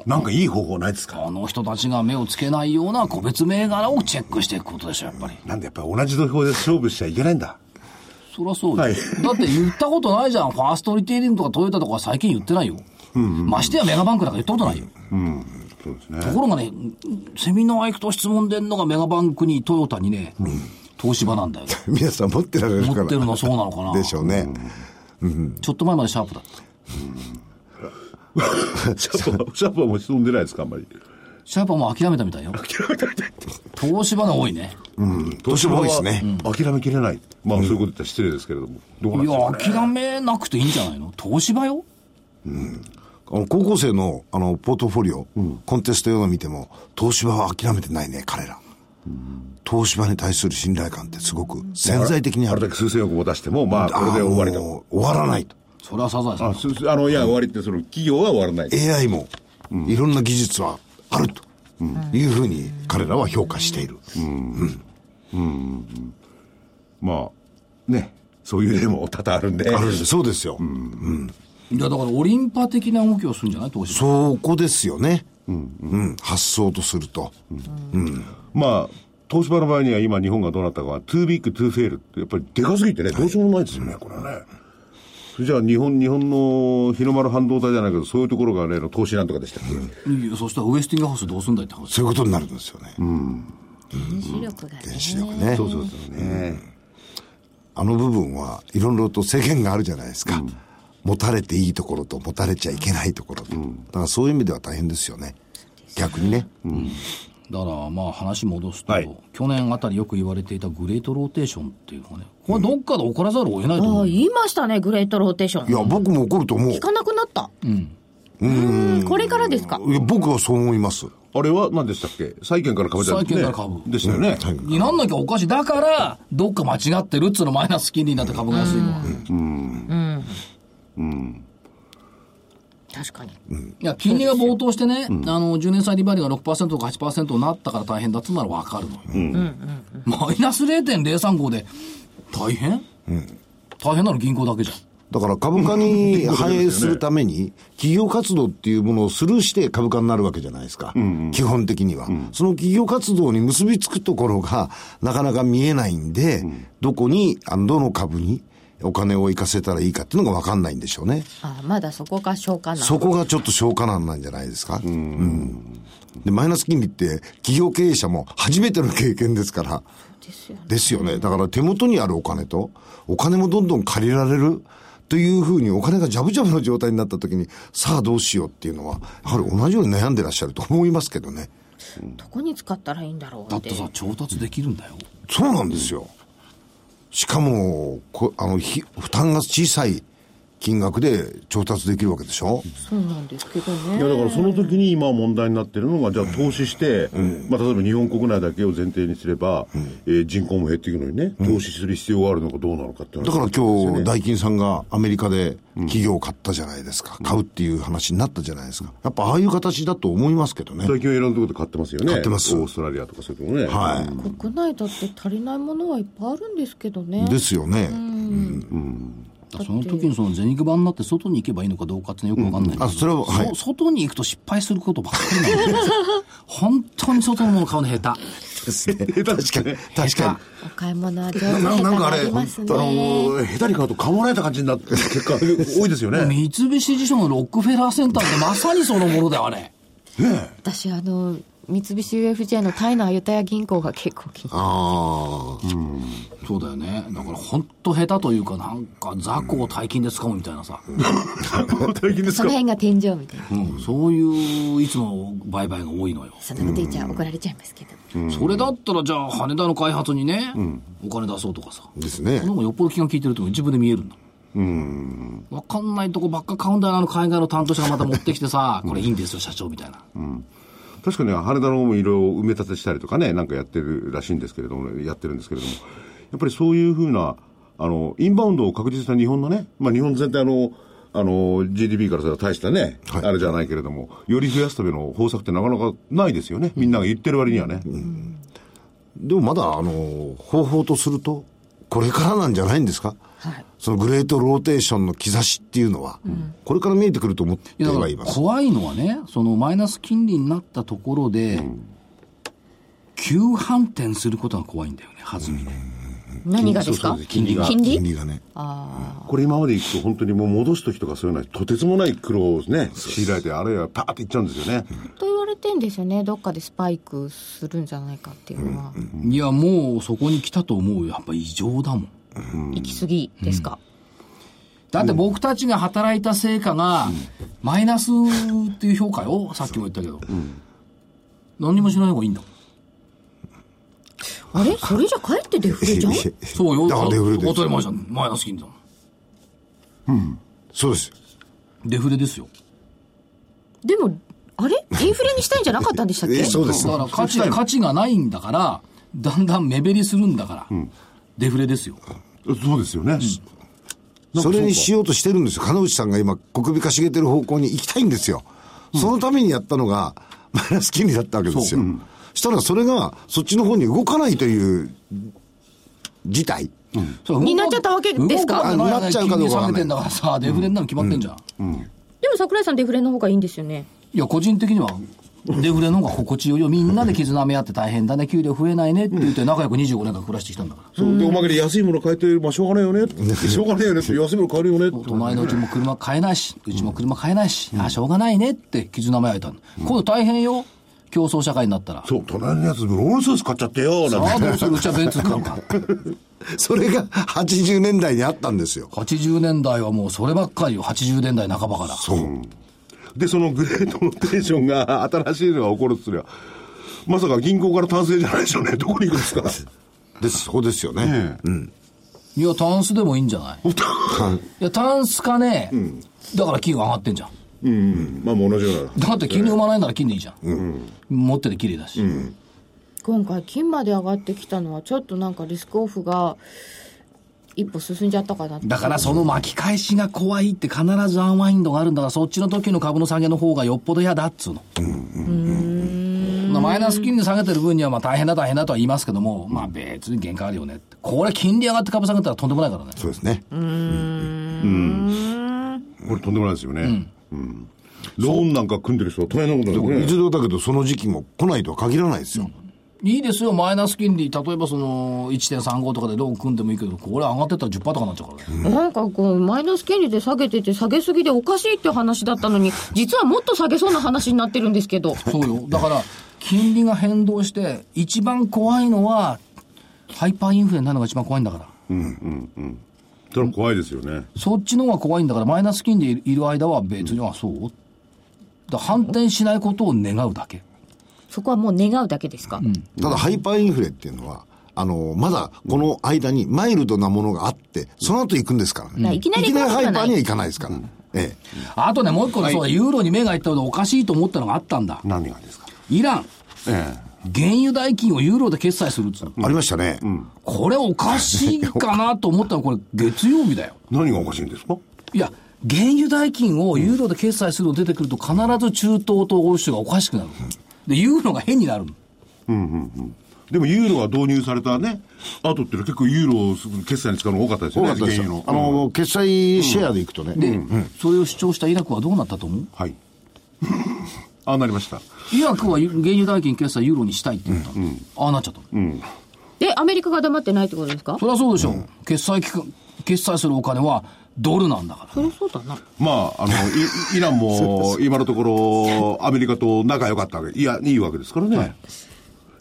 なんかいい方法ないですか？あの人たちが目をつけないような個別銘柄をチェックしていくことでしょ、やっぱり。なんでやっぱり同じ土俵で勝負しちゃいけないんだ。そりゃそうよ。はいだって言ったことないじゃん。ファーストリテイリングとかトヨタとか最近言ってないよ。ましてやメガバンクなんか言ったことないよ。そうですね。ところがね、セミナー行くと質問出んのがメガバンクにトヨタにね、東芝なんだよ。皆さん持ってられるから。持ってるのそうなのかな？でしょうね。ちょっと前までシャープだった。シャープは、シャープはもう質問出ないですか、あんまり。シャープはもう諦めたみたいよ。東芝が多いね。東芝多いですねうん諦めきれない。まあ、そういうこと言ったら失礼ですけれども。どうなんいや、でしょうね。諦めなくていいんじゃないの？東芝よ？あの高校生のあのポートフォリオ、コンテスト用の見ても、東芝は諦めてないね、彼ら。東芝に対する信頼感ってすごく潜在的にある。あれだけ数千億も出しても、まあ、これで終わりだ。もう終わらないと。それはサザエさんあ、すすあの、いや、終わりって、その、企業は終わらない。AI も、いろんな技術はあると。いうふうに彼らは評価している。まあ、ね、そういう例も多々あるんで。あるんで、そうですよ。いや、だからオリンパ的な動きをするんじゃない東芝。そこですよね。うん。発想とすると。まあ、東芝の場合には今日本がどうなったかは、too big, too fail って、やっぱりでかすぎてね、どうしようもないですよね、これはね。それじゃあ日本、日本の日の丸半導体じゃないけど、そういうところが例の投資なんとかでしたっけ、いやそしたらウエスティングハウスどうすんだいって話。そういうことになるんですよね。原子力がね。原子力ね。そうそうですよね。あの部分はいろいろと制限があるじゃないですか。持たれていいところと持たれちゃいけないところと。だからそういう意味では大変ですよね。逆にね。だからまあ話戻すと、はい去年あたりよく言われていたグレートローテーションっていうのがね、これどっかで起こらざるを得ないとああ、思う。言いましたね、グレートローテーション。いや、僕も怒ると思う。い聞かなくなった？うん。これからですか？や、僕はそう思います。あれは何でしたっけ？債券から株じゃなくて、ね、債券から株でしたよね。になんなきゃおかしい。だから、どっか間違ってるっつうのマイナス金利になって株が安いのは。確かに。いや、金利が暴騰してね、あの、10年債利回りが6%とか8%になったから大変だっつうならわかるのよ。マイナス0.035で、大変？大変なの銀行だけじゃん。だから株価に反映するために、企業活動っていうものをスルーして株価になるわけじゃないですか。基本的には、その企業活動に結びつくところがなかなか見えないんで、どこに、どの株にお金を行かせたらいいかっていうのがわかんないんでしょうね。ああ、まだそこが消化なの。そこがちょっと消化難なんじゃないですか？うん。で、マイナス金利って企業経営者も初めての経験ですから。ですよね。ですよね。だから手元にあるお金と、お金もどんどん借りられるというふうにお金がジャブジャブの状態になった時に、さあどうしようっていうのは、やはり同じように悩んでらっしゃると思いますけどね。どこに使ったらいいんだろうっ。だっててさ、調達できるんだよ。そうなんですよ。しかも、こあの、負担が小さい。金額で調達できるわけでしょ、そうなんですけどねいやだからその時に今問題になってるのが、じゃあ投資して、まあ、例えば日本国内だけを前提にすれば、えー人口も減っていくのにね、投資する必要があるのかどうなのかって話だから今日、ねダイキンさんがアメリカで企業を買ったじゃないですか。買うっていう話になったじゃないですか。やっぱああいう形だと思いますけどね。最近はいろんなところで買ってますよね。買ってますオーストラリアとかそういうとこね。はい。国内だって足りないものはいっぱいあるんですけどねですよね。その時にその銭バになって外に行けばいいのかどうかっていうのはよくわかんないんだけど、あそれははい。そ外に行くと失敗することばっかりなんだよ。本当に外のもの買うの 下手。確かに。確かお買い物は上手ななんかあれ、あのね下手に買うとかまられた感じになってる結果多いですよね。三菱地所のロックフェラーセンターってまさにそのものだよあれ。私あの三菱 UFJ のタイのアユタヤ銀行が結構気にに。ああ。そうだよね。だから本当下手というかなんか雑魚を大金で使うみたいなさ、大金ですかその辺が天井みたいな。うん。そういういつも売買が多いのよ、そんなこと言っちゃ怒られちゃいますけど、それだったらじゃあ羽田の開発にね、お金出そうとかさ。ですね。その。方がよっぽど気が利いてるって自分で見えるんだ。わかんないとこばっか買うんだよなあの海外の担当者がまた持ってきてさこれいいんですよ社長みたいな、確かに羽田の方もいろいろ埋め立てしたりとかね、なんかやってるらしいんですけれども、やってるんですけれども、やっぱりそういうふうな、あの、インバウンドを確実な日本のね、まあ日本全体の、あの、GDP からすれば大したね、あれじゃないけれども、より増やすための方策ってなかなかないですよね。みんなが言ってる割にはね。でもまだ、あの、方法とすると、これからなんじゃないんですか？はい。そのグレートローテーションの兆しっていうのは、これから見えてくると思ってはいます。怖いのはねそのマイナス金利になったところで、急反転することが怖いんだよね弾みで、何がですか？金利が。金利？金利がね。これ今まで行くと本当にもう戻す時とかそういうのはとてつもない苦労をね、強いられて、あるいはパーっていっちゃうんですよね。と言われてんですよね。どっかでスパイクするんじゃないかっていうのは、いやもうそこに来たと思うよ。やっぱ異常だもん。行き過ぎですか、だって僕たちが働いた成果がマイナスっていう評価よ。さっきも言ったけど、何にもしない方がいいんだもんあれ？それじゃかえってデフレじゃん？そうよ。だからデフレです当たり前じゃん。マイナス金利だもん。そうです。デフレですよ。でもあれ？インフレにしたいんじゃなかったんでしたっけ？えそうです。だから価値価値がないんだからだんだん目減りするんだから、デフレですよ。そうですよね。それにしようとしてるんですよ。金内さんが今、国美化しげてる方向に行きたいんですよ。そのためにやったのが、マイナス金利だったわけですよ。したらそれが、そっちの方に動かないという事態。そうになっちゃったわけですか？ないなっちゃうかどうかわかんだからさデフレになるの決まってんじゃん、でも桜井さんデフレの方がいいんですよねいや個人的にはデフレの方が心地よいよみんなで絆め合って大変だね給料増えないねって言って仲良く25年間暮らしてきたんだからそうで、おまけで安いもの買えて、まあ、しょうがないよね。しょうがないよね。安いもの買えるよね。隣のうちも車買えないし、うちも車買えないし、あ、しょうがないねって絆め合えたの。今度大変よ。競争社会になったら。そう、隣のやつ、ロールスーツ買っちゃってよ、なんて。どうする？うちはベンツ買うか。それが80年代にあったんですよ。80年代はもうそればっかりよ。80年代半ばから。で、そのグレートローテーションが新しいのが起こるとすれば、まさか銀行から単性じゃないでしょうね。どこに行くんですか？です、そうですよね。ねいや、タンスでもいいんじゃない？いや、タンスかね、だから金が上がってんじゃん。うん。まあ、もう同じような。だって金利生まないなら金でいいじゃん。持ってて綺麗だし。今回金まで上がってきたのはちょっとなんかリスクオフが一歩進んじゃったかなってだからその巻き返しが怖いって必ずアンワインドがあるんだから、そっちの時の株の下げの方がよっぽど嫌だっつうの。まあマイナス金利下げてる分にはまあ大変だ大変だとは言いますけども、まあ別に限界あるよね。これ金利上がって株下げたらとんでもないからね。そうですね。これとんでもないですよね。うん。ローンなんか組んでる人は大変なことだよね。いずれだけど、その時期も来ないとは限らないですよ。いいですよ、マイナス金利。例えばその1.35とかでローン組んでもいいけど、これ上がってったら10%とかになっちゃうからね。なんかこうマイナス金利で下げてて下げすぎでおかしいって話だったのに実はもっと下げそうな話になってるんですけどそうよ。だから、金利が変動して、一番怖いのは、ハイパーインフレになるのが一番怖いんだから。それは怖いですよね。そっちの方が怖いんだから、マイナス金利いる間は別に、あ、そう？だ反転しないことを願うだけ。そこはもう願うだけですか、ただ、ハイパーインフレっていうのは、あの、まだこの間にマイルドなものがあって、その後行くんですからね。らいきなりいきなりハイパーには行行かないですから。ええ。あとね、もう一個ね、そうだ、ユーロに目がいったのでおかしいと思ったのがあったんだ。何がですか？イラン、え原油代金をユーロで決済するっつうの。ありましたね。これおかしいかなと思ったのこれ月曜日だよ。え。何がおかしいんですか？いや、原油代金をユーロで決済するの出てくると必ず中東と欧州がおかしくなる。で、ユーロが変になる。でもユーロが導入されたね、後っていうのは結構ユーロを決済に使うの多かったですよね、あの、決済シェアで行くとね。で、それを主張したイラクはどうなったと思う？はい。ああなりました。イラクは原油代金決済ユーロにしたいって言ったの、ああなっちゃったの、で、アメリカが黙ってないってことですか？そりゃそうでしょ、う決済期間決済するお金はドルなんだから。そりゃそうだな。まあ、あの、イイランも 今のところアメリカと仲良かったわけ、いや、いいわけですからね。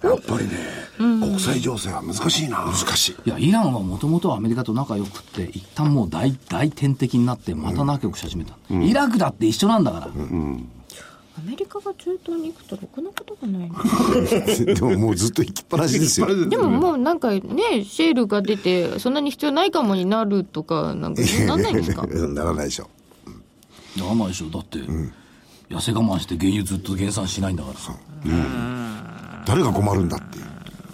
やっぱりね、国際情勢は難しいな。難しい。いやイランはもともとはアメリカと仲良くって一旦もう大大天敵になってまた仲良くし始めた、イラクだって一緒なんだから、アメリカが中東に行くとろくなことがないな。でももうずっと行きっぱなしですよ。でももうなんかね、シェールが出て、そんなに必要ないかもになるとか、なんか、なんないんですか？ならないでしょ。ならないでしょだって、痩せ我慢して原油ずっと減産しないんだから。さ誰が困るんだっていう。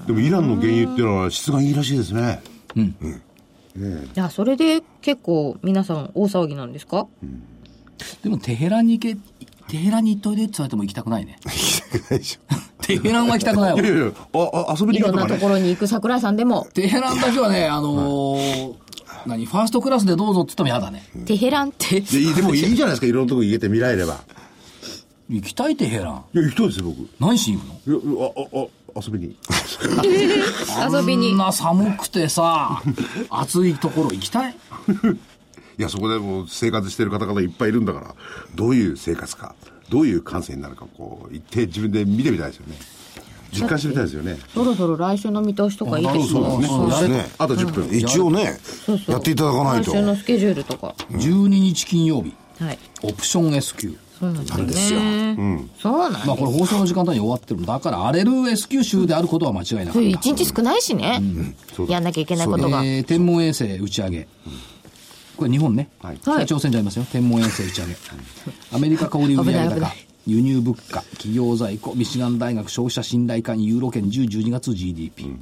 でもイランの原油っていうのは質がいいらしいですね。いや、それで結構皆さん大騒ぎなんですか？でもテヘランに行けテヘランに行っといでって言われても行きたくないね行きたくないでしょ。テヘランは行きたくないわいやいや、あ、あ遊びにいろんな行くとかね。ところに行く桜井さんでも、テヘランだけはねあのー何ファーストクラスでどうぞって言っても嫌だねテヘランって、でもいいじゃないですか、いろんなとこ行けて見られれば。行きたいテヘランいや、行きたいですよ、僕。い何しに行くの？や、あ、あ、あ、遊びに。遊びにこん。な寒くてさ暑いところ行きたい？いや、そこでもう生活してる方々いっぱいいるんだから、どういう生活か、どういう感性になるか、こう、一定自分で見てみたいですよね。実感してみたいですよね。そろそろ来週の見通しとかいいですね。そうやれね。あと10分。一応ね、やっていただかないと。来週のスケジュールとか。12日金曜日はい。オプション S q そうなんですよね。そうなんですまあこれ放送の時間帯に終わってるだから荒れる S q 週であることは間違いなかった、一日少ないしね。やんなきゃいけないことが。えー天文衛星打ち上げ、これ日本ね、はい。北朝鮮じゃありますよ。天文衛星打ち上げアメリカ小売売上高輸入物価企業在庫ミシガン大学消費者信頼感ユーロ圏10、12月 GDP、よ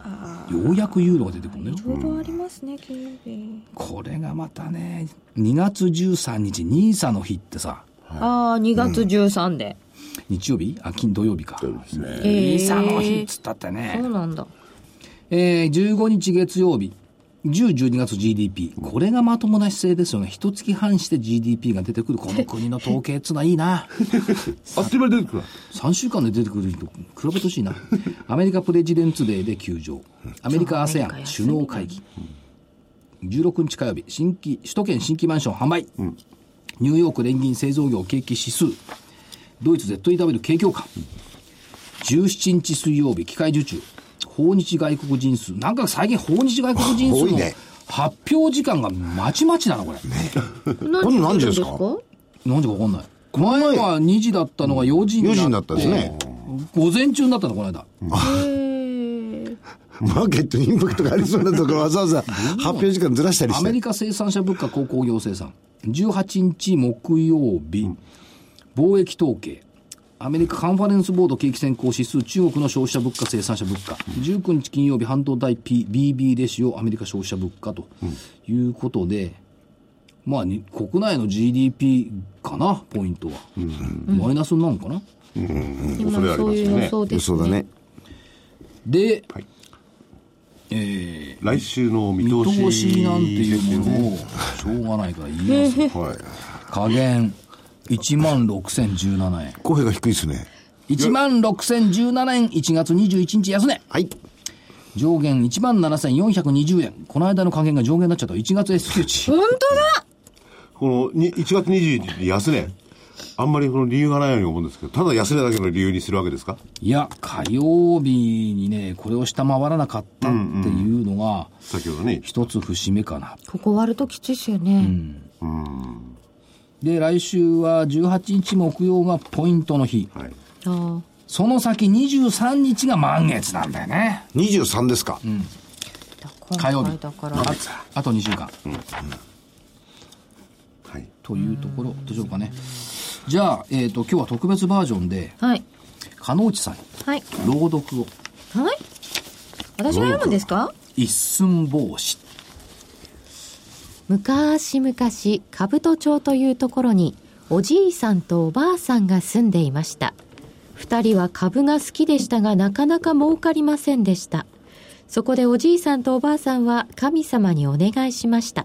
うやくユーロが出てくるのよちょうどありますね、金曜日。これがまたね2月13日ニーサの日ってさ。ああ、2月13で。日曜日？あ金土曜日か。えニーサの日っつったってね。そうなんだ。えー、15日月曜日、10、12月 GDP。これがまともな姿勢ですよね。一月半して GDP が出てくるこの国の統計っつうのはいいな。あっという間に出てくる。3週間で出てくると比べてほしいな。アメリカプレジデンツデーで休場。アメリカ ASEAN 首脳会議。16日火曜日、新規、首都圏新規マンション販売。ニューヨーク連銀製造業景気指数。ドイツ ZEW 景況感。17日水曜日、機械受注。訪日外国人数。なんか最近訪日外国人数の多いね発表時間がまちまちだな、これ。何何時ですか？何時か？分かんない。前は2時だったのが4時になって。4時になったですね。午前中になったの、この間。マーケットにインパクトがありそうなところ わざわざ発表時間ずらしたりして。アメリカ生産者物価鉱工業生産。18日木曜日、貿易統計。アメリカカンファレンスボード景気先行指数、中国の消費者物価、生産者物価。19日金曜日、半導体 P BB レシオ、アメリカ消費者物価ということで、まあに、国内の GDP かな、ポイントは。マイナスになるのかな？今恐れありそういうますよね予想ですそうだね。。で、はいえ来週の見ー、見通し。通しなんていうものを、しょうがないから言いますよ。はい。加減、1万6017円。声が低いですね。1万6017円、1月21日安値。はい。上限1万7420円。この間の加減が上限になっちゃった。1月 S q 値。本当だこのに1月21日に安値。あんまりこの理由がないように思うんですけど、ただ安値だけの理由にするわけですか？いや、火曜日にね、これを下回らなかったっていうのが、先ほどね。一つ節目かな。ここ割るときついっすよね。で、来週は18日木曜がポイントの日。はい。あその先23日が満月なんだよね。23ですか。火曜日。だから。ああと2週間。はい。というところ。でしょうかね。じゃあ、えっと今日は特別バージョンではい。加納内さんにはい。朗読を。はい。私が読むんですか？一寸法師昔々兜町というところにおじいさんとおばあさんが住んでいました。二人は株が好きでしたがなかなか儲かりませんでした。そこでおじいさんとおばあさんは神様にお願いしました。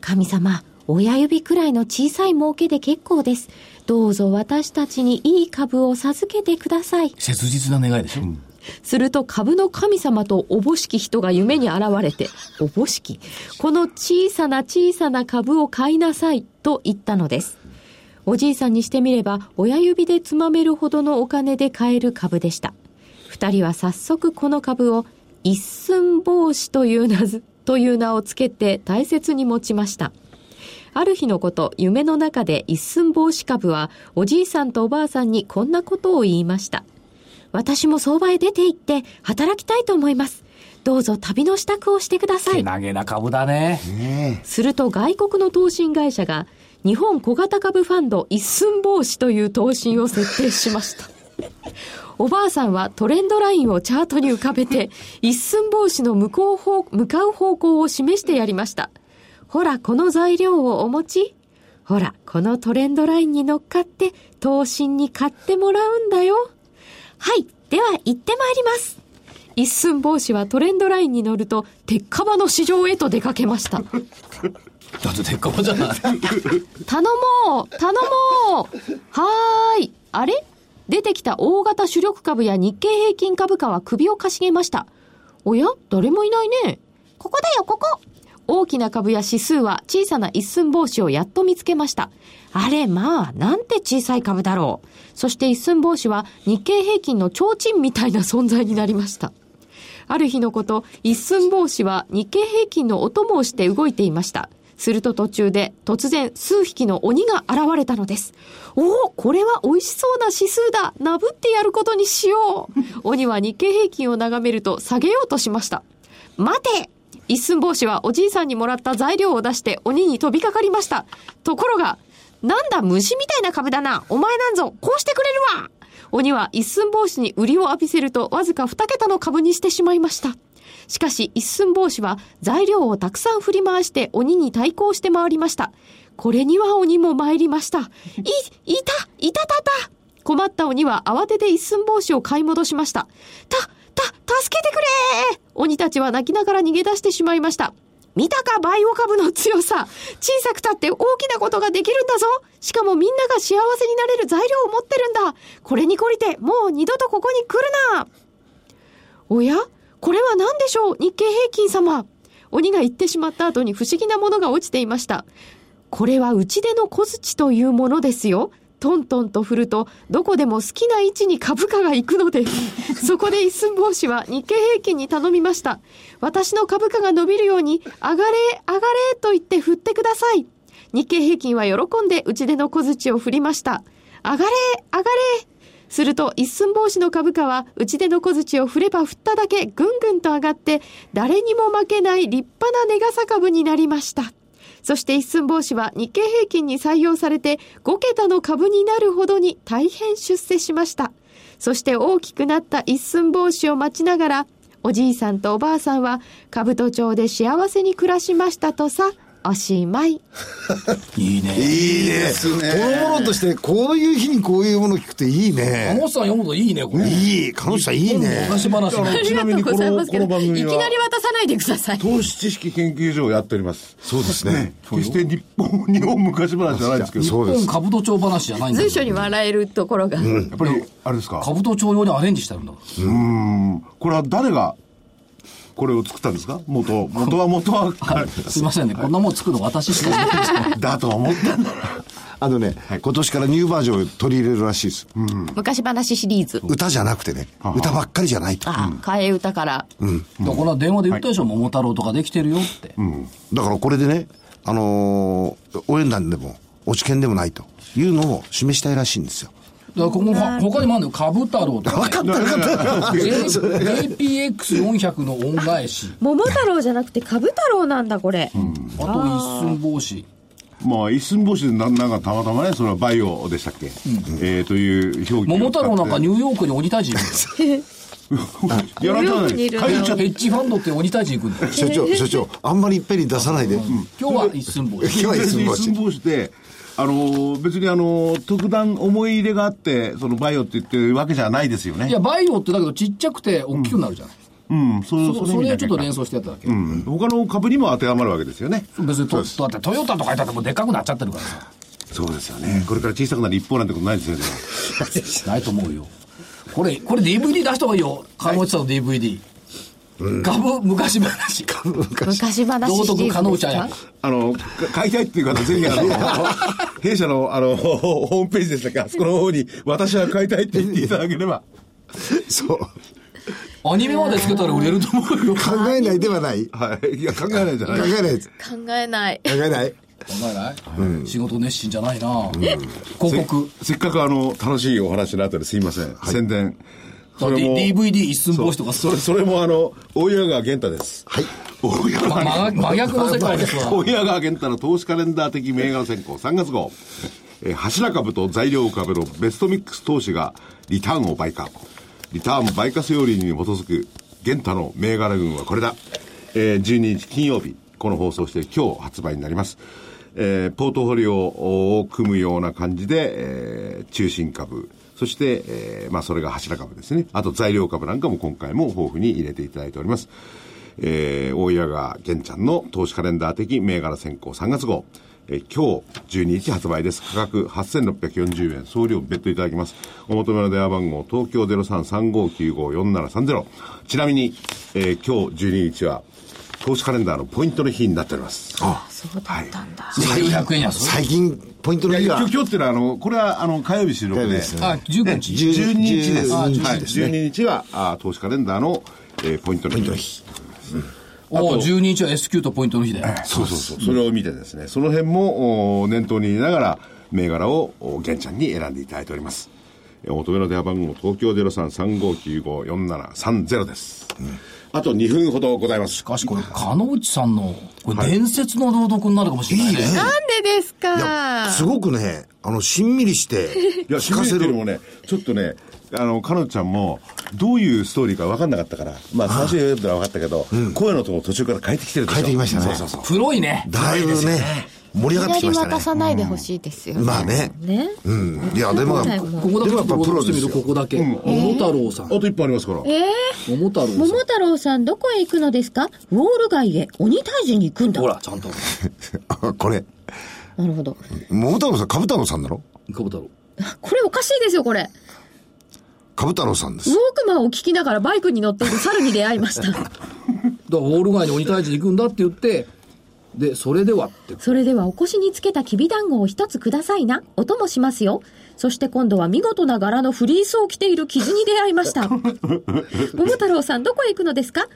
神様親指くらいの小さい儲けで結構です。どうぞ私たちにいい株を授けてください。切実な願いでしょ、すると株の神様とおぼしき人が夢に現れて、おぼしきこの小さな小さな株を買いなさいと言ったのです。おじいさんにしてみれば、親指でつまめるほどのお金で買える株でした。二人は早速この株を一寸法師という名、という名をつけて大切に持ちました。ある日のこと、夢の中で一寸法師株は、おじいさんとおばあさんにこんなことを言いました。私も相場へ出て行って働きたいと思います。どうぞ旅の支度をしてください。けなげな株だねすると外国の投信会社が日本小型株ファンド一寸法師という投信を設定しました。おばあさんはトレンドラインをチャートに浮かべて一寸法師の向こう方向かう方向を示してやりました。ほら、この材料をお持ち？ほら、このトレンドラインに乗っかって投信に買ってもらうんだよ。はい。では、行ってまいります。一寸法師はトレンドラインに乗ると、鉄火場の市場へと出かけました。だって鉄火場じゃない頼もう頼もうはーい。あれ？出てきた大型主力株や日経平均株価は首をかしげました。おや？誰もいないね。ここだよ、ここ大きな株や指数は小さな一寸法師をやっと見つけました。あれ、まあ、なんて小さい株だろう。そして一寸法師は日経平均の提灯みたいな存在になりました。ある日のこと、一寸法師は日経平均のお供をして動いていました。すると途中で突然数匹の鬼が現れたのです。おお、これは美味しそうな指数だ。なぶってやることにしよう。鬼は日経平均を眺めると下げようとしました。待て一寸法師はおじいさんにもらった材料を出して鬼に飛びかかりました。ところが、なんだ虫みたいな株だな。お前なんぞ、こうしてくれるわ。鬼は一寸法師に売りを浴びせるとわずか二桁の株にしてしまいました。しかし一寸法師は材料をたくさん振り回して鬼に対抗して回りました。これには鬼も参りました。い、いた、いたたた。困った鬼は慌てて一寸法師を買い戻しました。た、た、助けてくれ鬼たちは泣きながら逃げ出してしまいました。見たかバイオ株の強さ。小さくたって大きなことができるんだぞ。しかもみんなが幸せになれる材料を持ってるんだ。これに懲りて、もう二度とここに来るな。おや？これは何でしょう？日経平均様。鬼が言ってしまった後に不思議なものが落ちていました。これは内出の小槌というものですよ。トントンと振ると、どこでも好きな位置に株価が行くのです。そこで一寸法師は日経平均に頼みました。私の株価が伸びるように、上がれ、上がれと言って振ってください。日経平均は喜んで内出の小槌を振りました。上がれ、上がれ。すると一寸法師の株価は内出の小槌を振れば振っただけぐんぐんと上がって誰にも負けない立派な値傘株になりました。そして一寸法師は日経平均に採用されて5桁の株になるほどに大変出世しました。そして大きくなった一寸法師を待ちながらおじいさんとおばあさんは兜町で幸せに暮らしましたとさ、おしまい。いいねいいね。このものとして、こういう日にこういうもの聞くといい加ね。納さん読むといいねこれいい。彼女さんいいね。昔話あのちなみにこのこの番組いきなりは渡さないでください。投資知識研究所をやっておりますそうですね。決して日本日本昔話じゃないですけどそうです。本兜町話じゃないんだ随所に笑えるところが。やっぱりあれですか？兜町用にアレンジしてあるんだうんこれは誰がこれを作ったんですか？元元は元はすいませんね。こんなもん作るの私しかいないんですけどだとは思った。ん だあのね、今年からニューバージョンを取り入れるらしいです。昔話シリーズ。歌じゃなくてね、歌ばっかりじゃないと。あ、替え歌から。だから電話で言ったでしょ、桃太郎とかできてるよって、だからこれでね、あのー応援団でも、落ち券でもないというのを示したいらしいんですよ。だからここは他にもあるのよ。株太郎とか、ね、分かった分かった。APX400 の恩返し。桃太郎じゃなくて株太郎なんだこれ、あと一寸法師。まあ、一寸法師でななんかたまたまね、それはバイオでしたっけ、えーという表記桃太郎なんかニューヨークに鬼退治行くんだよやらニューヨーないクにいる。の帰っちゃっヘッジファンドって鬼退治行くんだよ所長、所長、あんまりいっぺんに出さないで。今日は一寸法師。今日は一寸一寸法師。法師で、あのー別にあのー特段思い入れがあって、そのバイオって言ってるわけじゃないですよね。いやバイオってだけどちっちゃくて大きくなるじゃない、うん、そそそれをちょっと連想。想してやっただけ、うん、他の株にも当てはまるわけですよね。別にとだってトヨタとか言ったってもうでっかくなっちゃってるからさそうですよね。これから小さくなる一方なんてことないですよね。ないと思うよこれこれ DVD 出した方がいいよ鹿野内さんの DVD、株昔話昔話道徳シリーズです鹿野内綾かあの、か買いたいっていう方、ぜひあの、弊社のあの、ホームページでしたっけ、あそこの方に、私は買いたいって言っていただければ。そう。アニメまでつけたら売れると思うよ考 考えないではない。考はい。いや、考えないじゃない。えないです。考えない考えない。えない、仕事熱心じゃないな、広告せっかくあの、楽しいお話の後ですいません。宣伝。それも D- DVD 一寸法師とかそれ、それもあの、大岩川源太です。はい。大岩ま川真真逆の世界ですわ大岩川源太の投資カレンダー的銘柄選考3月号。えー柱株と材料株のベストミックス投資がリターンを倍化。リターン倍化セオリーに基づく源太の銘柄群はこれだ。えー12日金曜日、この放送して今日発売になります。えーポートフォリオを組むような感じで、えー中心株、そして、えーまあそれが柱株ですね。あと材料株なんかも今回も豊富に入れていただいております。えー、大岩川玄ちゃんの投資カレンダー的銘柄選考3月号。え今日12日発売です。価格8640円。送料別途いただきます。お求めの電話番号、東京0335954730。ちなみに、えー今日12日は、投資カレンダーのポイントの日になっております。あ、そうだったんだ、900円安最近、ポイントの日が。いや今日、っていうのは、あの、これは、あの、火曜日収録で。すねあ19日。12日です。あはい、12日ですね。12日は、あ投資カレンダーの、えーポイントの日。おお12日は S q とポイントの日だよ。そうそうそう。それを見てですね、その辺もお念頭に入れながら、銘柄をお玄ちゃんに選んでいただいております。えお求めの電話番号、東京0335954730です。あと2分ほどございます。し。かしこれ鹿野内さんのこれ伝説の朗読になるかもしれないね、なんでですいや、かすごくね、あの、しんみりして、いや、聞かせる。聞かせる。もね、ちょっとね、あの、彼女ちゃんも、どういうストーリーか分かんなかったから、まあ、最初に読んだら分かったけど、声のとこ途中から変えてきてるでしょ。変えてきましたね。そうそうそう。黒いね。だいぶね、盛り上がってきましたね。渡さないでほしいですよね、まあね。ね。うん。いや、でも、ここだけちプ朗読してみるロですよ。ここだけ、桃太郎さん。あと一本ありますから。えー、桃太郎さん。桃太郎さんどこへ行くのですか？ウォール街へ。鬼退治に行くんだ。ほらちゃんと。あ これ、なるほど。桃太郎さん、株太郎さんだろ小太郎。これおかしいですよこれ。株太郎さんです。ウォー。クマンを聞きながらバイクに乗っている猿に出会いました。だからウォール街に鬼退治に行くんだって言ってでそれではってそれではお腰につけたきびだんごを一つくださいな。お供しますよ。そして今度は見事な柄のフリースを着ている傷に出会いました。桃太郎さんどこへ行くのですか？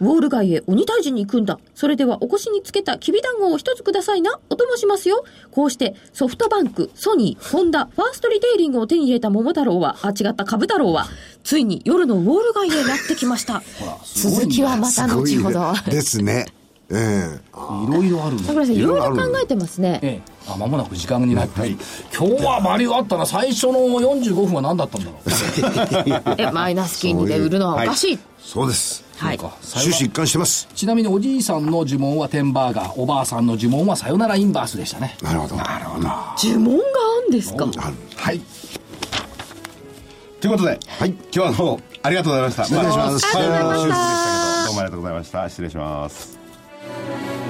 ウォール街へ鬼退治に行くんだ。それではお腰につけたきびだんごを一つくださいな。お供しますよ。こうしてソフトバンク、ソニー、ホンダ、ファーストリテイリングを手に入れた桃太郎は、あ、違った株太郎は、ついに夜のウォール街へやってきました。続きはまた後ほど。ですね。ええいろいろあるの桜井さん、いろいろ考えてますね。ええあ間もなく時間になって、今日はバリューあったな最初の45分は何だったんだろう え、マイナス金利で売るのはおかしい。そうです。はい。か終始一貫してます。ちなみにおじいさんの呪文はテンバーガーおばあさんの呪文はさよならインバースでしたねなるほど。なるほど。呪文があんですか？はい。ということで、はい今日はどうもありがとうございました。失礼しますあ、ありがとうございました終始でしたけど、どうもありがとうございました。失礼します。Thank you.